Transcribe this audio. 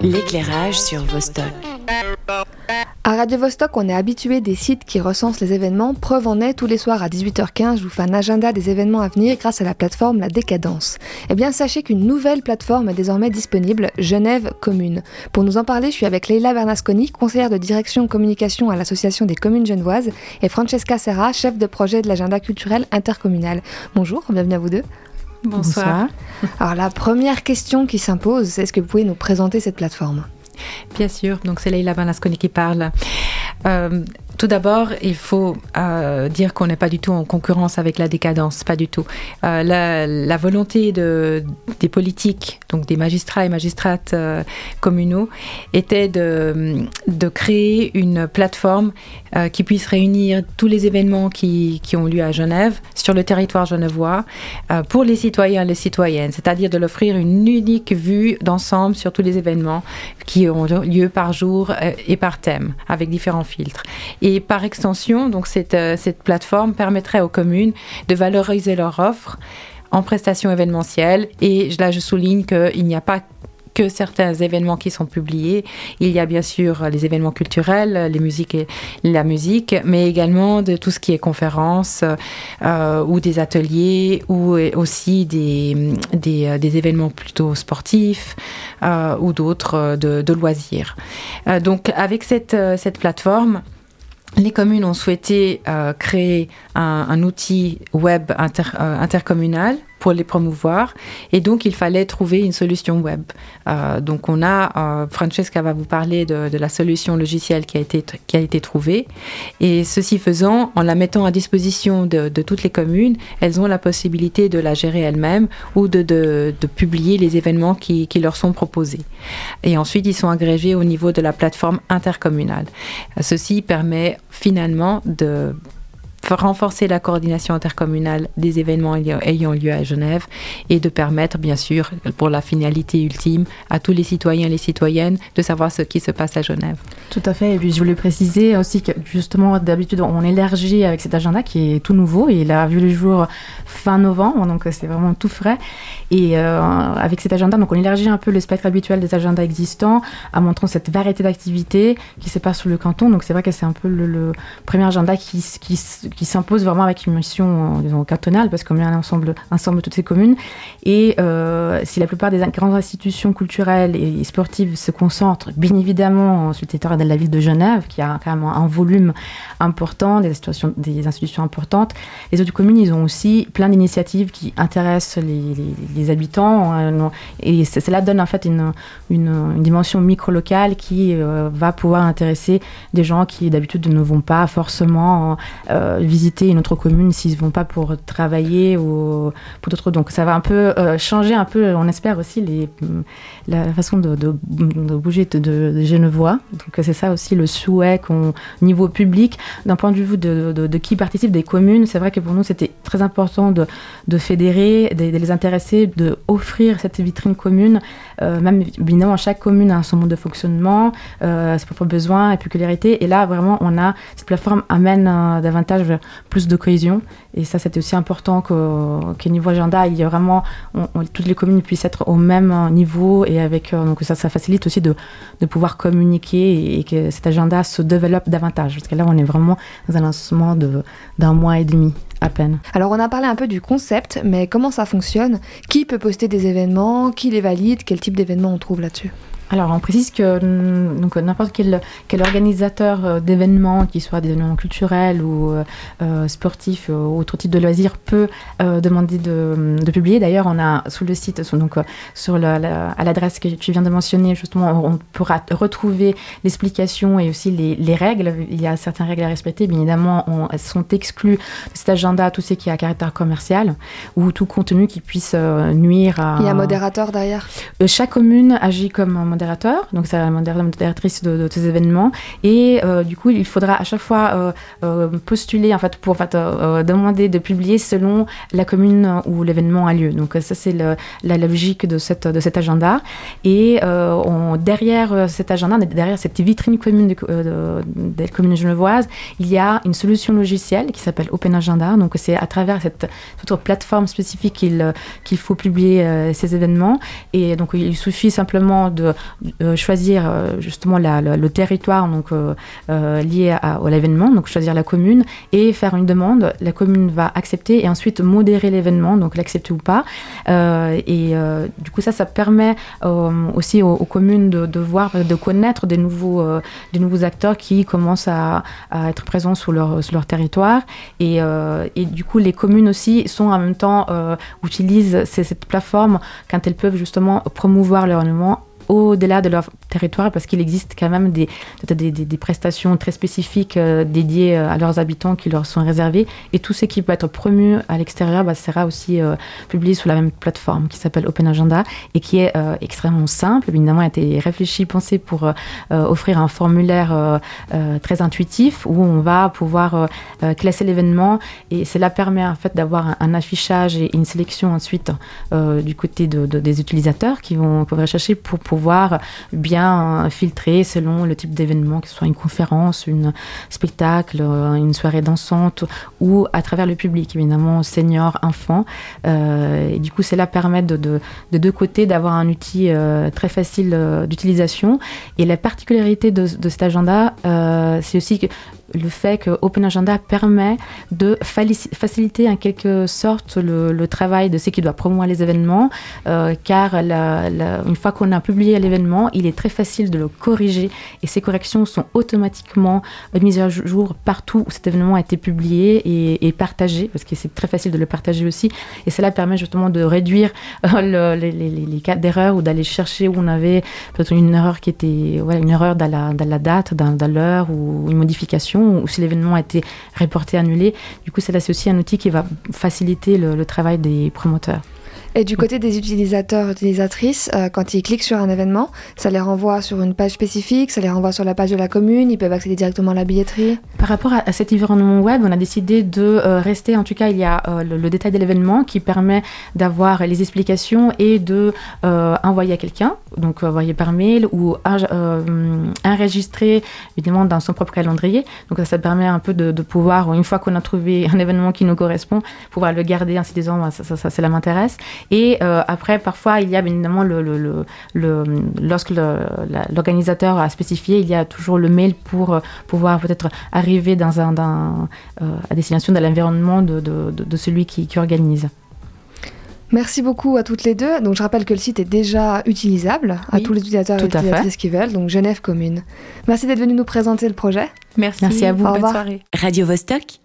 L'éclairage sur Vostok. À Radio Vostok, on est habitué des sites qui recensent les événements. Preuve en est, tous les soirs à 18h15, je vous fais un agenda des événements à venir grâce à la plateforme La Décadence. Eh bien, sachez qu'une nouvelle plateforme est désormais disponible, Genève Commune. Pour nous en parler, je suis avec Leila Bernasconi, conseillère de direction communication à l'Association des communes genevoises, et Francesca Serra, chef de projet de l'agenda culturel intercommunal. Bonjour, bienvenue à vous deux. Bonsoir. Alors, la première question qui s'impose, c'est est-ce que vous pouvez nous présenter cette plateforme? Bien sûr, donc c'est Leila Banasconi qui parle. Euh, tout d'abord, il faut euh, dire qu'on n'est pas du tout en concurrence avec la décadence, pas du tout. Euh, la, volonté de, des politiques, donc des magistrats et magistrates euh, communaux, était de, créer une plateforme qui puisse réunir tous les événements qui, ont lieu à Genève, sur le territoire genevois, pour les citoyens et les citoyennes, c'est-à-dire de l'offrir une unique vue d'ensemble sur tous les événements qui ont lieu par jour et par thème, avec différents filtres. Par extension, donc cette, euh, cette plateforme permettrait aux communes de valoriser leur offre en prestations événementielles. Et là, je souligne qu'il n'y a pas que certains événements qui sont publiés. Il y a bien sûr les événements culturels, et la musique, mais également tout ce qui est conférences euh, ou des ateliers ou aussi des, des, euh, événements plutôt sportifs ou d'autres de, de, loisirs. donc avec cette, cette plateforme, les communes ont souhaité euh, créer un, outil web euh, intercommunal pour les promouvoir. Et donc, il fallait trouver une solution web. Euh, donc, on a, Francesca va vous parler de, la solution logicielle qui a, été, qui a été trouvée. Et ceci faisant, en la mettant à disposition de, toutes les communes, elles ont la possibilité de la gérer elles-mêmes ou de, de, publier les événements qui, qui, leur sont proposés. Et ensuite, ils sont agrégés au niveau de la plateforme intercommunale. Ceci permet finalement de renforcer la coordination intercommunale des événements ayant lieu à Genève et de permettre, bien sûr, pour la finalité ultime, à tous les citoyens et les citoyennes de savoir ce qui se passe à Genève. Tout à fait. Et puis je voulais préciser aussi que justement, d'habitude, on élargit avec cet agenda qui est tout nouveau il a vu le jour fin novembre, donc c'est vraiment tout frais. Et euh, avec cet agenda, donc on élargit un peu le spectre habituel des agendas existants en montrant cette variété d'activités qui se passe sur le canton. Donc c'est vrai que c'est un peu le, premier agenda qui, qui, qui s'impose vraiment avec une mission disons, cantonale, parce qu'on met un ensemble, ensemble toutes ces communes. Et euh, si la plupart des grandes institutions culturelles et sportives se concentrent, bien évidemment, sur le territoire de la ville de Genève, qui a quand même un volume important, des institutions, des institutions importantes, les autres communes, ils ont aussi plein d'initiatives qui intéressent les, habitants. Euh, et cela donne en fait une, une, dimension micro-locale qui euh, va pouvoir intéresser des gens qui d'habitude ne vont pas forcément visiter une autre commune s'ils ne vont pas pour travailler ou pour d'autres. Donc ça va un peu euh, changer un peu, on espère aussi, les, la façon de, de, bouger de, de, Genevois. Donc c'est ça aussi le souhait qu'on, niveau public, d'un point de vue de, qui participe des communes, c'est vrai que pour nous c'était très important de, fédérer, de, les intéresser, de offrir cette vitrine commune. Euh, même évidemment chaque commune a son mode de fonctionnement, euh, ses propres besoins et peculiarités. Et là vraiment on a cette plateforme amène davantage plus de cohésion. Et ça, c'était aussi important qu'au niveau agenda, il y a vraiment, toutes les communes puissent être au même niveau et avec, euh, donc ça, ça facilite aussi de, de pouvoir communiquer et, que cet agenda se développe davantage. Parce que là, on est vraiment dans un lancement d'un mois et demi à peine. Alors on a parlé un peu du concept, mais comment ça fonctionne? Qui peut poster des événements? Qui les valide? Quel type d'événements on trouve là-dessus? Alors, on précise que donc n'importe quel, quel, organisateur euh, d'événements, qui soit des événements culturels ou euh, euh, sportifs ou autre type de loisirs, peut demander de, de publier. D'ailleurs, on a sous le site, donc sur la, à l'adresse que tu viens de mentionner, justement, on pourra retrouver l'explication et aussi les, les, règles. Il y a certaines règles à respecter. Bien évidemment, on, elles sont exclues de cet agenda tout ce qui à caractère commercial ou tout contenu qui puisse nuire à. Il y a un modérateur derrière? chaque commune agit comme un modérateur, donc c'est la modératrice de, de, ces événements. Et euh, du coup, il faudra à chaque fois euh, euh, postuler, en fait, pour en fait, demander de publier selon la commune où l'événement a lieu. Donc ça, c'est la, logique de, cette, de cet agenda. Et derrière cet agenda, derrière cette vitrine commune des communes genevoises, il y a une solution logicielle qui s'appelle Open Agenda. Donc c'est à travers cette, plateforme spécifique qu'il qu'il faut publier ces événements. Et donc il suffit simplement de choisir justement le territoire donc lié à, l'événement, donc choisir la commune et faire une demande. La commune va accepter et ensuite modérer l'événement, donc l'accepter ou pas. et du coup ça, ça permet aussi aux, communes de, voir, de connaître des nouveaux, des nouveaux acteurs qui commencent à, être présents sur leur, sur leur territoire. Et, et, du coup, les communes aussi sont en même temps utilisent cette plateforme quand elles peuvent justement promouvoir leur mouvement au-delà de leur territoire parce qu'il existe quand même des, des, prestations très spécifiques euh, dédiées euh, à leurs habitants qui leur sont réservées. Et tout ce qui peut être promu à l'extérieur bah, sera aussi euh, publié sur la même plateforme qui s'appelle Open Agenda et qui est extrêmement simple, évidemment a été réfléchi, pensé pour offrir un formulaire très intuitif où on va pouvoir classer l'événement. Et cela permet en fait d'avoir un, affichage et une sélection ensuite du côté de, des utilisateurs qui vont pouvoir rechercher pour pouvoir bien filtrer selon le type d'événement, que ce soit une conférence, un spectacle, euh, une soirée dansante ou à travers le public, évidemment, senior, enfant. Euh, et du coup, cela permet de, de, de deux côtés d'avoir un outil euh, très facile d'utilisation. Et la particularité de cet agenda, c'est aussi que le fait que Open Agenda permet de faciliter en quelque sorte le, travail de ceux qui doivent promouvoir les événements, euh, car une fois qu'on a publié l'événement, il est très facile de le corriger et ces corrections sont automatiquement mises à jour partout où cet événement a été publié et, partagé, parce que c'est très facile de le partager aussi, et cela permet justement de réduire euh, les, cas d'erreur ou d'aller chercher où on avait peut-être une erreur qui était une erreur dans la, date, dans l'heure ou une modification ou si l'événement a été reporté, annulé. Du coup, c'est là, aussi un outil qui va faciliter le travail des promoteurs. Et du côté des utilisateurs, utilisatrices, euh, quand ils cliquent sur un événement, ça les renvoie sur une page spécifique, ça les renvoie sur la page de la commune, ils peuvent accéder directement à la billetterie. Par rapport à, cet environnement web, on a décidé de euh, rester, en tout cas, il y a euh, le, détail de l'événement qui permet d'avoir les explications et de envoyer à quelqu'un, donc envoyer par mail ou enregistrer évidemment dans son propre calendrier. Donc ça, permet un peu de, pouvoir, une fois qu'on a trouvé un événement qui nous correspond, pouvoir le garder en se disant bah, ça, ça, ça, cela m'intéresse. Et euh, après, parfois, il y a évidemment, le, le, le, lorsque l'organisateur a spécifié, il y a toujours le mail pour euh, pouvoir peut-être arriver dans un, dans, euh, à destination de l'environnement de, de, de, celui qui, qui organise. Merci beaucoup à toutes les deux. Donc je rappelle que le site est déjà utilisable à tous les utilisateurs et utilisatrices qui veulent, donc Genève Commune. Merci d'être venu nous présenter le projet. Merci, Merci à vous. Au Bonne soirée. Radio -Vostok